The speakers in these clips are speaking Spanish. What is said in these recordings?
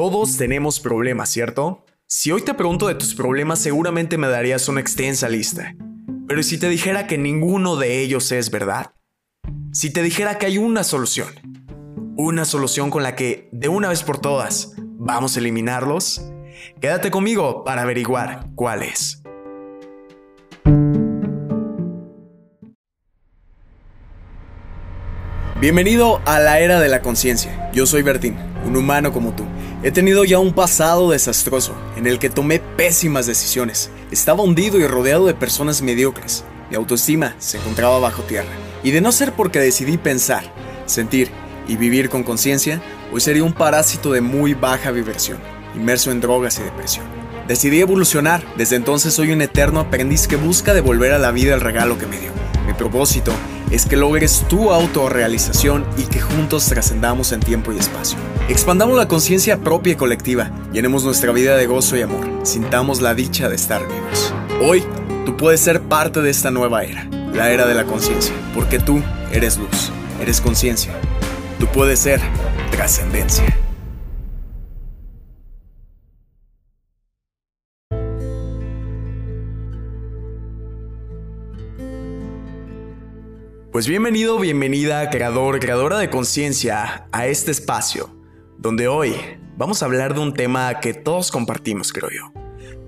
Todos tenemos problemas, ¿cierto? Si hoy te pregunto de tus problemas seguramente me darías una extensa lista. Pero si te dijera que ninguno de ellos es verdad? Si te dijera que hay una solución, una solución con la que de una vez por todas vamos a eliminarlos, quédate conmigo para averiguar cuál es. Bienvenido a la era de la conciencia. Yo soy Bertín, un humano como tú. He tenido ya un pasado desastroso en el que tomé pésimas decisiones. Estaba hundido y rodeado de personas mediocres. Mi autoestima se encontraba bajo tierra. Y de no ser porque decidí pensar, sentir y vivir con conciencia, hoy sería un parásito de muy baja vibración, inmerso en drogas y depresión. Decidí evolucionar. Desde entonces soy un eterno aprendiz que busca devolver a la vida el regalo que me dio. Mi propósito es que logres tu autorrealización y que juntos trascendamos en tiempo y espacio. Expandamos la conciencia propia y colectiva, llenemos nuestra vida de gozo y amor, sintamos la dicha de estar vivos. Hoy, tú puedes ser parte de esta nueva era, la era de la conciencia, porque tú eres luz, eres conciencia. Tú puedes ser trascendencia. Pues bienvenido, bienvenida, creador, creadora de conciencia, a este espacio, donde hoy vamos a hablar de un tema que todos compartimos, creo yo.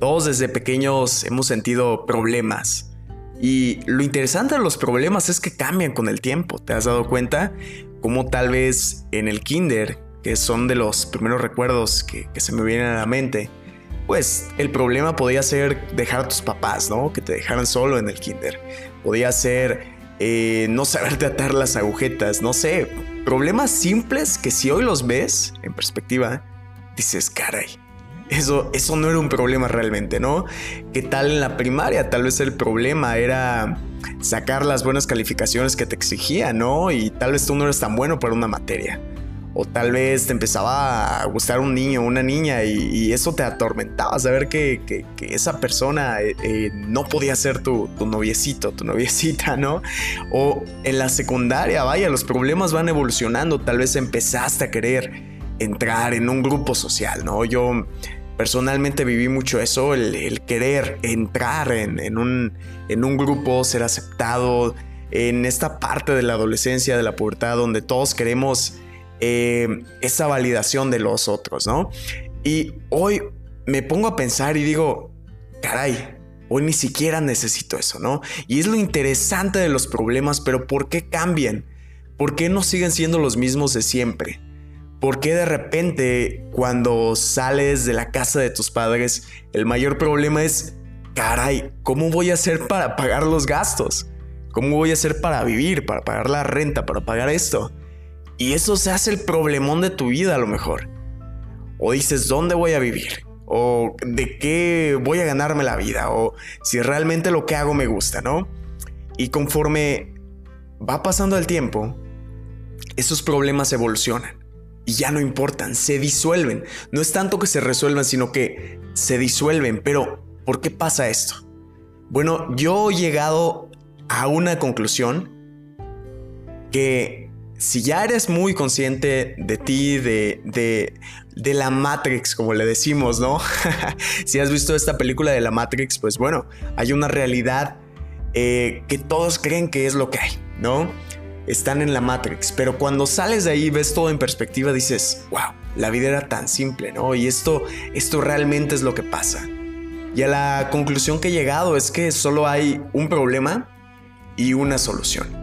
Todos desde pequeños hemos sentido problemas. Y lo interesante de los problemas es que cambian con el tiempo. ¿Te has dado cuenta? Como tal vez en el kinder, que son de los primeros recuerdos que, se me vienen a la mente, pues el problema podía ser dejar a tus papás, ¿no? Que te dejaran solo en el kinder. Podía ser eh, no saberte atar las agujetas, no sé, problemas simples que si hoy los ves en perspectiva, dices, caray, eso, eso no era un problema realmente, ¿no? ¿Qué tal en la primaria? Tal vez el problema era sacar las buenas calificaciones que te exigían, ¿no? Y tal vez tú no eres tan bueno para una materia o tal vez te empezaba a gustar un niño o una niña y, eso te atormentaba, saber que, que, esa persona eh, eh, no podía ser tu, tu, noviecito, tu noviecita, ¿no? O en la secundaria, vaya, los problemas van evolucionando, tal vez empezaste a querer entrar en un grupo social, ¿no? Yo personalmente viví mucho eso, el, querer entrar en, en, un, en un grupo, ser aceptado, en esta parte de la adolescencia, de la pubertad, donde todos queremos eh, esa validación de los otros, ¿no? Y hoy me pongo a pensar y digo, caray, hoy ni siquiera necesito eso, ¿no? Y es lo interesante de los problemas, pero ¿por qué cambian? ¿Por qué no siguen siendo los mismos de siempre? ¿Por qué de repente cuando sales de la casa de tus padres el mayor problema es, caray, ¿cómo voy a hacer para pagar los gastos? ¿Cómo voy a hacer para vivir, para pagar la renta, para pagar esto? Y eso se hace el problemón de tu vida a lo mejor. O dices, ¿dónde voy a vivir? O de qué voy a ganarme la vida. O si realmente lo que hago me gusta, ¿no? Y conforme va pasando el tiempo, esos problemas evolucionan. Y ya no importan, se disuelven. No es tanto que se resuelvan, sino que se disuelven. Pero, ¿por qué pasa esto? Bueno, yo he llegado a una conclusión que si ya eres muy consciente de ti, de, de, la Matrix, como le decimos, ¿no? si has visto esta película de la Matrix, pues bueno, hay una realidad eh, que todos creen que es lo que hay, ¿no? Están en la Matrix, pero cuando sales de ahí ves todo en perspectiva, dices, wow, la vida era tan simple, ¿no? Y esto, esto realmente es lo que pasa. Y a la conclusión que he llegado es que solo hay un problema y una solución.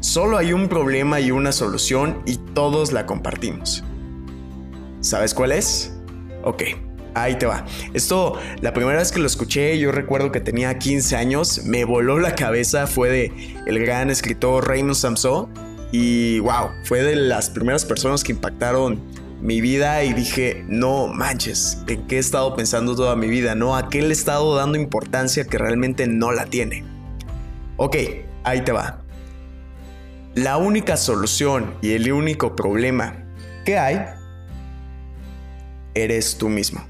Solo hay un problema y una solución y todos la compartimos. ¿Sabes cuál es? Ok, ahí te va. Esto, la primera vez que lo escuché, yo recuerdo que tenía 15 años, me voló la cabeza, fue de el gran escritor Raymond Samson y wow, fue de las primeras personas que impactaron mi vida y dije, no manches, ¿en qué he estado pensando toda mi vida? No, ¿a qué le he estado dando importancia que realmente no la tiene? Ok, ahí te va. La única solución y el único problema que hay eres tú mismo.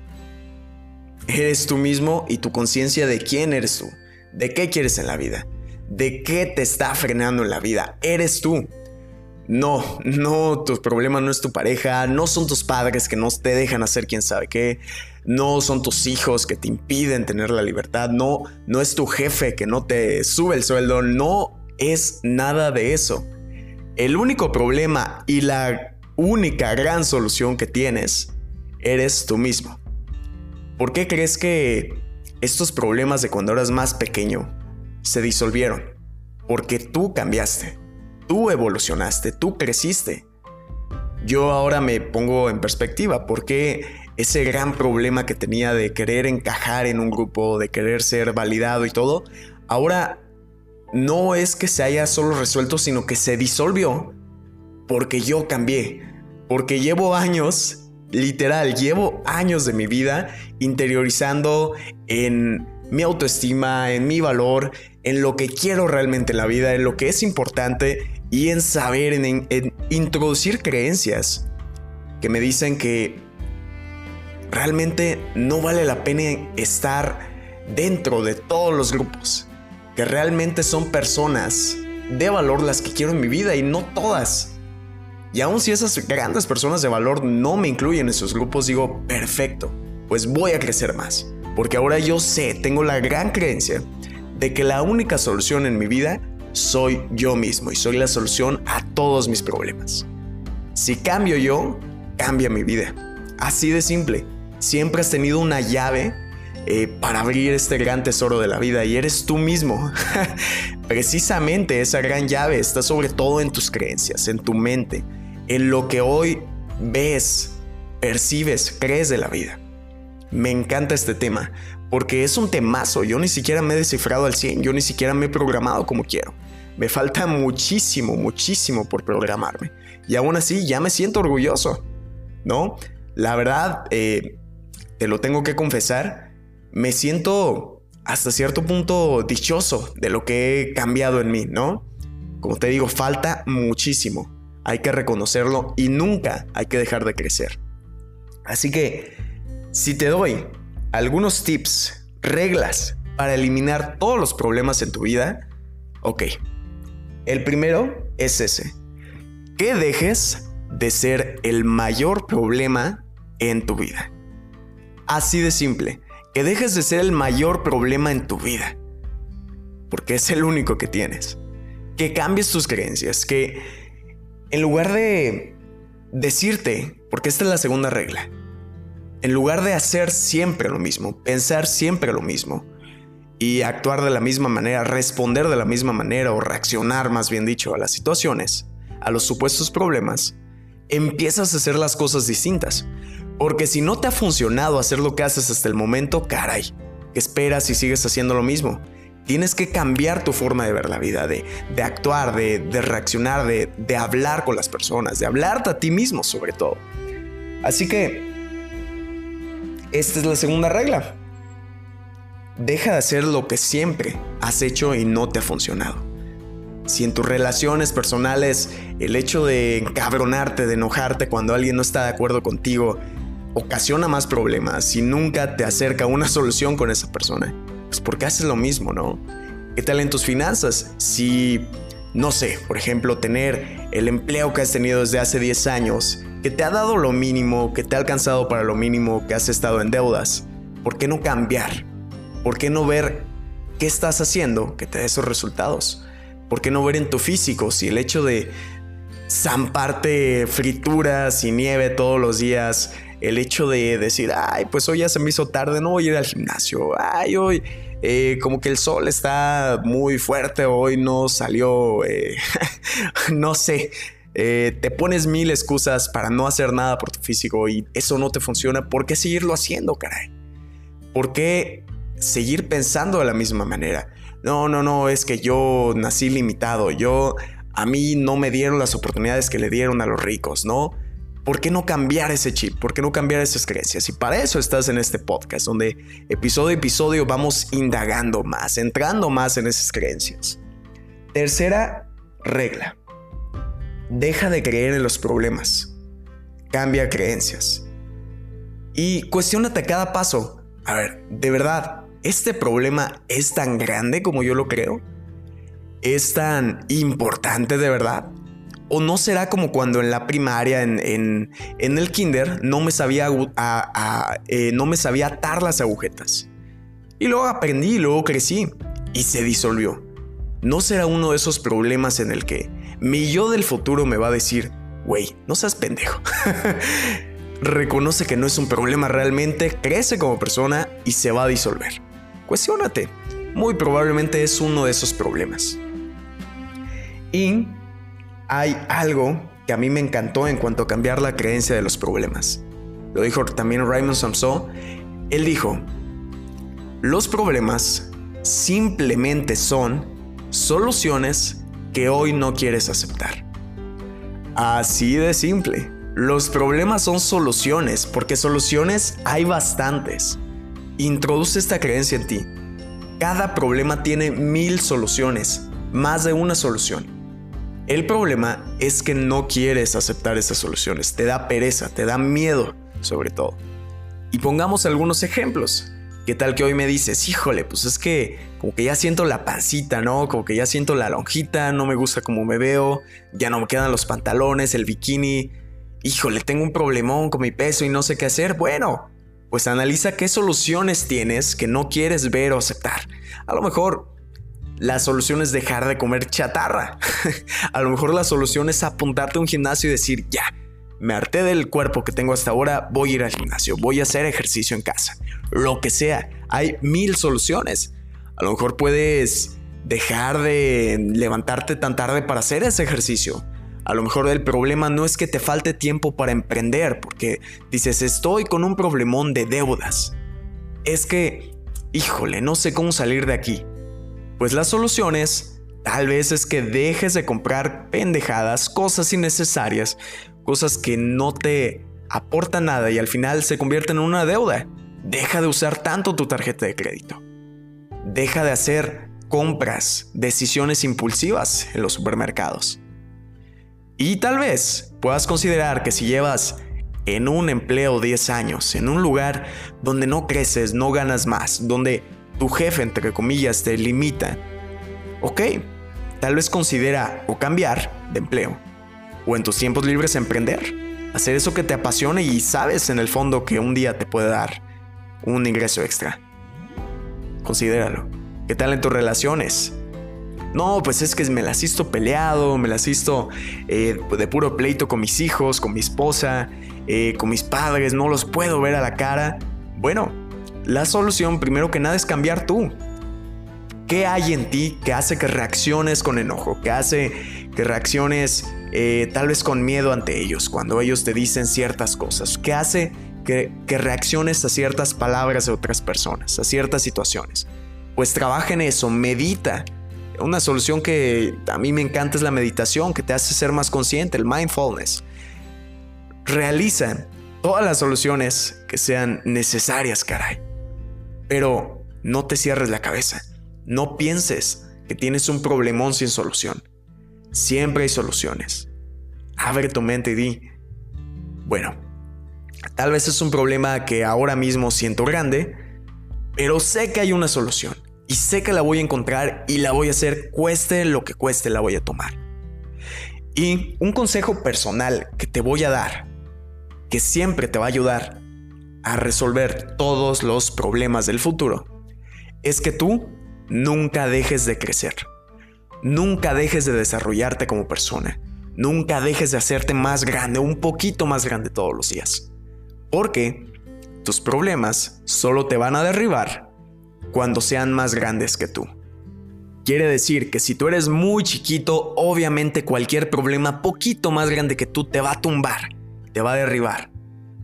Eres tú mismo y tu conciencia de quién eres tú, de qué quieres en la vida, de qué te está frenando en la vida. Eres tú. no, no, tu problema no es tu pareja, no son tus padres que no te dejan hacer quién sabe qué, no son tus hijos que te impiden tener la libertad, no, no es tu jefe que no te sube el sueldo, no es nada de eso. El único problema y la única gran solución que tienes eres tú mismo. ¿Por qué crees que estos problemas de cuando eras más pequeño se disolvieron? Porque tú cambiaste, tú evolucionaste, tú creciste. Yo ahora me pongo en perspectiva porque ese gran problema que tenía de querer encajar en un grupo, de querer ser validado y todo, ahora no es que se haya solo resuelto, sino que se disolvió porque yo cambié, porque llevo años, literal, llevo años de mi vida interiorizando en mi autoestima, en mi valor, en lo que quiero realmente en la vida, en lo que es importante y en saber, en, introducir creencias que me dicen que realmente no vale la pena estar dentro de todos los grupos que realmente son personas de valor las que quiero en mi vida y no todas. Y aun si esas grandes personas de valor no me incluyen en esos grupos, digo, perfecto, pues voy a crecer más. Porque ahora yo sé, tengo la gran creencia de que la única solución en mi vida soy yo mismo y soy la solución a todos mis problemas. Si cambio yo, cambia mi vida. Así de simple. Siempre has tenido una llave eh, para abrir este gran tesoro de la vida y eres tú mismo. Precisamente esa gran llave está sobre todo en tus creencias, en tu mente, en lo que hoy ves, percibes, crees de la vida. Me encanta este tema porque es un temazo. Yo ni siquiera me he descifrado al 100, yo ni siquiera me he programado como quiero. Me falta muchísimo, muchísimo por programarme. Y aún así ya me siento orgulloso, ¿no? La verdad, eh, te lo tengo que confesar, me siento hasta cierto punto dichoso de lo que he cambiado en mí, ¿no? Como te digo, falta muchísimo. Hay que reconocerlo y nunca hay que dejar de crecer. Así que, si te doy algunos tips, reglas para eliminar todos los problemas en tu vida, ok. El primero es ese. Que dejes de ser el mayor problema en tu vida. Así de simple que dejes de ser el mayor problema en tu vida, porque es el único que tienes. Que cambies tus creencias, que en lugar de decirte, porque esta es la segunda regla, en lugar de hacer siempre lo mismo, pensar siempre lo mismo, y actuar de la misma manera, responder de la misma manera o reaccionar, más bien dicho, a las situaciones, a los supuestos problemas, empiezas a hacer las cosas distintas. Porque si no te ha funcionado hacer lo que haces hasta el momento, caray, ¿qué esperas si sigues haciendo lo mismo? Tienes que cambiar tu forma de ver la vida, de, actuar, de, reaccionar, de, de hablar con las personas, de hablarte a ti mismo sobre todo. Así que, esta es la segunda regla. Deja de hacer lo que siempre has hecho y no te ha funcionado. Si en tus relaciones personales el hecho de encabronarte, de enojarte cuando alguien no está de acuerdo contigo, ocasiona más problemas y nunca te acerca una solución con esa persona, pues porque haces lo mismo, ¿no? ¿Qué tal en tus finanzas? Si, no sé, por ejemplo, tener el empleo que has tenido desde hace 10 años, que te ha dado lo mínimo, que te ha alcanzado para lo mínimo, que has estado en deudas, ¿por qué no cambiar? ¿Por qué no ver qué estás haciendo que te dé esos resultados? ¿Por qué no ver en tu físico si el hecho de zamparte frituras y nieve todos los días el hecho de decir, ay, pues hoy ya se me hizo tarde, no voy a ir al gimnasio, ay, hoy eh, como que el sol está muy fuerte, hoy no salió, eh, no sé, eh, te pones mil excusas para no hacer nada por tu físico y eso no te funciona, ¿por qué seguirlo haciendo, caray? ¿Por qué seguir pensando de la misma manera? No, no, no, es que yo nací limitado, yo, a mí no me dieron las oportunidades que le dieron a los ricos, ¿no? ¿Por qué no cambiar ese chip? ¿Por qué no cambiar esas creencias? Y para eso estás en este podcast, donde episodio a episodio vamos indagando más, entrando más en esas creencias. Tercera regla. Deja de creer en los problemas. Cambia creencias. Y cuestionate cada paso. A ver, ¿de verdad este problema es tan grande como yo lo creo? ¿Es tan importante de verdad? ¿O no será como cuando en la primaria, en, el kinder, no me, sabía eh, no me sabía atar las agujetas? Y luego aprendí luego crecí y se disolvió. ¿No será uno de esos problemas en el que mi yo del futuro me va a decir, güey, no seas pendejo? Reconoce que no es un problema realmente, crece como persona y se va a disolver. Cuestiónate. Muy probablemente es uno de esos problemas. Y hay algo que a mí me encantó en cuanto a cambiar la creencia de los problemas. Lo dijo también Raymond Samson. Él dijo, los problemas simplemente son soluciones que hoy no quieres aceptar. Así de simple. Los problemas son soluciones, porque soluciones hay bastantes. Introduce esta creencia en ti. Cada problema tiene mil soluciones, más de una solución. El problema es que no quieres aceptar esas soluciones, te da pereza, te da miedo, sobre todo. Y pongamos algunos ejemplos. ¿Qué tal que hoy me dices, híjole, pues es que como que ya siento la pancita, ¿no? Como que ya siento la lonjita, no me gusta cómo me veo, ya no me quedan los pantalones, el bikini. Híjole, tengo un problemón con mi peso y no sé qué hacer. Bueno, pues analiza qué soluciones tienes que no quieres ver o aceptar. A lo mejor la solución es dejar de comer chatarra. a lo mejor la solución es apuntarte a un gimnasio y decir, ya, me harté del cuerpo que tengo hasta ahora, voy a ir al gimnasio, voy a hacer ejercicio en casa. Lo que sea, hay mil soluciones. A lo mejor puedes dejar de levantarte tan tarde para hacer ese ejercicio. A lo mejor el problema no es que te falte tiempo para emprender, porque dices, estoy con un problemón de deudas. Es que, híjole, no sé cómo salir de aquí. Pues las soluciones tal vez es que dejes de comprar pendejadas, cosas innecesarias, cosas que no te aportan nada y al final se convierten en una deuda. Deja de usar tanto tu tarjeta de crédito. Deja de hacer compras, decisiones impulsivas en los supermercados. Y tal vez puedas considerar que si llevas en un empleo 10 años, en un lugar donde no creces, no ganas más, donde tu jefe, entre comillas, te limita, ok, tal vez considera o cambiar de empleo, o en tus tiempos libres emprender, hacer eso que te apasione y sabes en el fondo que un día te puede dar un ingreso extra. Considéralo. ¿Qué tal en tus relaciones? No, pues es que me las hizo peleado, me las hizo eh, de puro pleito con mis hijos, con mi esposa, eh, con mis padres, no los puedo ver a la cara. Bueno, la solución, primero que nada, es cambiar tú. ¿Qué hay en ti que hace que reacciones con enojo? ¿Qué hace que reacciones eh, tal vez con miedo ante ellos cuando ellos te dicen ciertas cosas? ¿Qué hace que, que reacciones a ciertas palabras de otras personas, a ciertas situaciones? Pues trabaja en eso, medita. Una solución que a mí me encanta es la meditación, que te hace ser más consciente, el mindfulness. Realiza todas las soluciones que sean necesarias, caray. Pero no te cierres la cabeza. No pienses que tienes un problemón sin solución. Siempre hay soluciones. Abre tu mente y di, bueno, tal vez es un problema que ahora mismo siento grande, pero sé que hay una solución y sé que la voy a encontrar y la voy a hacer, cueste lo que cueste, la voy a tomar. Y un consejo personal que te voy a dar, que siempre te va a ayudar a resolver todos los problemas del futuro es que tú nunca dejes de crecer. Nunca dejes de desarrollarte como persona. Nunca dejes de hacerte más grande, un poquito más grande todos los días. Porque tus problemas solo te van a derribar cuando sean más grandes que tú. Quiere decir que si tú eres muy chiquito, obviamente cualquier problema poquito más grande que tú te va a tumbar, te va a derribar.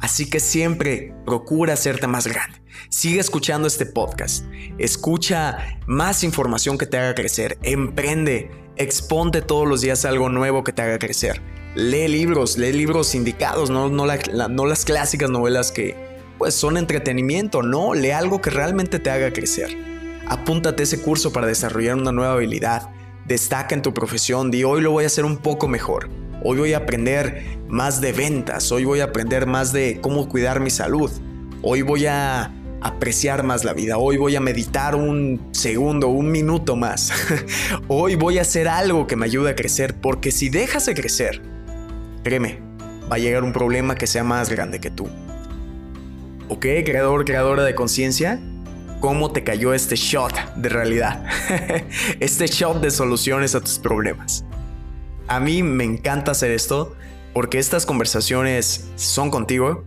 Así que siempre procura hacerte más grande. Sigue escuchando este podcast. Escucha más información que te haga crecer. Emprende. Exponte todos los días algo nuevo que te haga crecer. Lee libros, lee libros indicados, no, las clásicas novelas que pues son entretenimiento, no, lee algo que realmente te haga crecer. Apúntate ese curso para desarrollar una nueva habilidad. Destaca en tu profesión, di hoy lo voy a hacer un poco mejor. Hoy voy a aprender más de ventas, hoy voy a aprender más de cómo cuidar mi salud, hoy voy a, apreciar más la vida. Hoy voy a meditar un segundo, un minuto más. Hoy voy a hacer algo que me ayude a crecer, porque si dejas de crecer, créeme, va a llegar un problema que sea más grande que tú. ¿Ok, creador, creadora de conciencia? ¿Cómo te cayó este shot de realidad? este shot de soluciones a tus problemas. A mí me encanta hacer esto porque estas conversaciones son contigo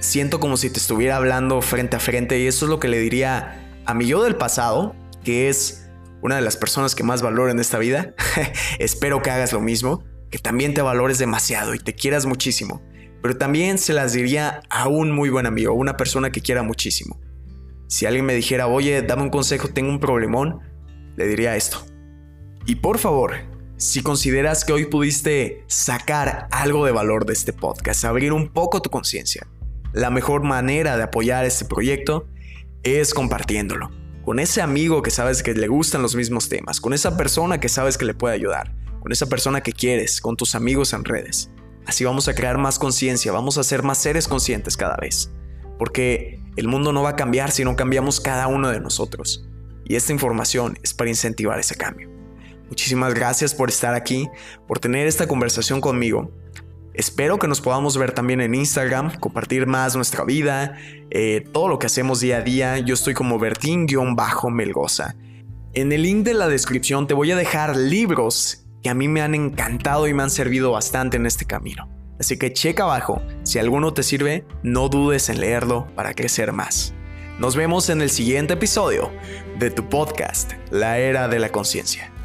siento como si te estuviera hablando frente a frente y eso es lo que le diría a mi yo del pasado, que es una de las personas que más valoro en esta vida. Espero que hagas lo mismo, que también te valores demasiado y te quieras muchísimo. Pero también se las diría a un muy buen amigo, una persona que quiera muchísimo. Si alguien me dijera, oye, dame un consejo, tengo un problemón, le diría esto. Y por favor, si consideras que hoy pudiste sacar algo de valor de este podcast, abrir un poco tu conciencia, la mejor manera de apoyar este proyecto es compartiéndolo. Con ese amigo que sabes que le gustan los mismos temas, con esa persona que sabes que le puede ayudar, con esa persona que quieres, con tus amigos en redes. Así vamos a crear más conciencia, vamos a ser más seres conscientes cada vez. Porque el mundo no va a cambiar si no cambiamos cada uno de nosotros. Y esta información es para incentivar ese cambio. Muchísimas gracias por estar aquí, por tener esta conversación conmigo Espero que nos podamos ver también en Instagram, compartir más nuestra vida, eh, todo lo que hacemos día a día. Yo estoy como Bertín-Melgoza. En el link de la descripción te voy a dejar libros que a mí me han encantado y me han servido bastante en este camino. Así que checa abajo, si alguno te sirve, no dudes en leerlo para crecer más. Nos vemos en el siguiente episodio de tu podcast, La Era de la Conciencia.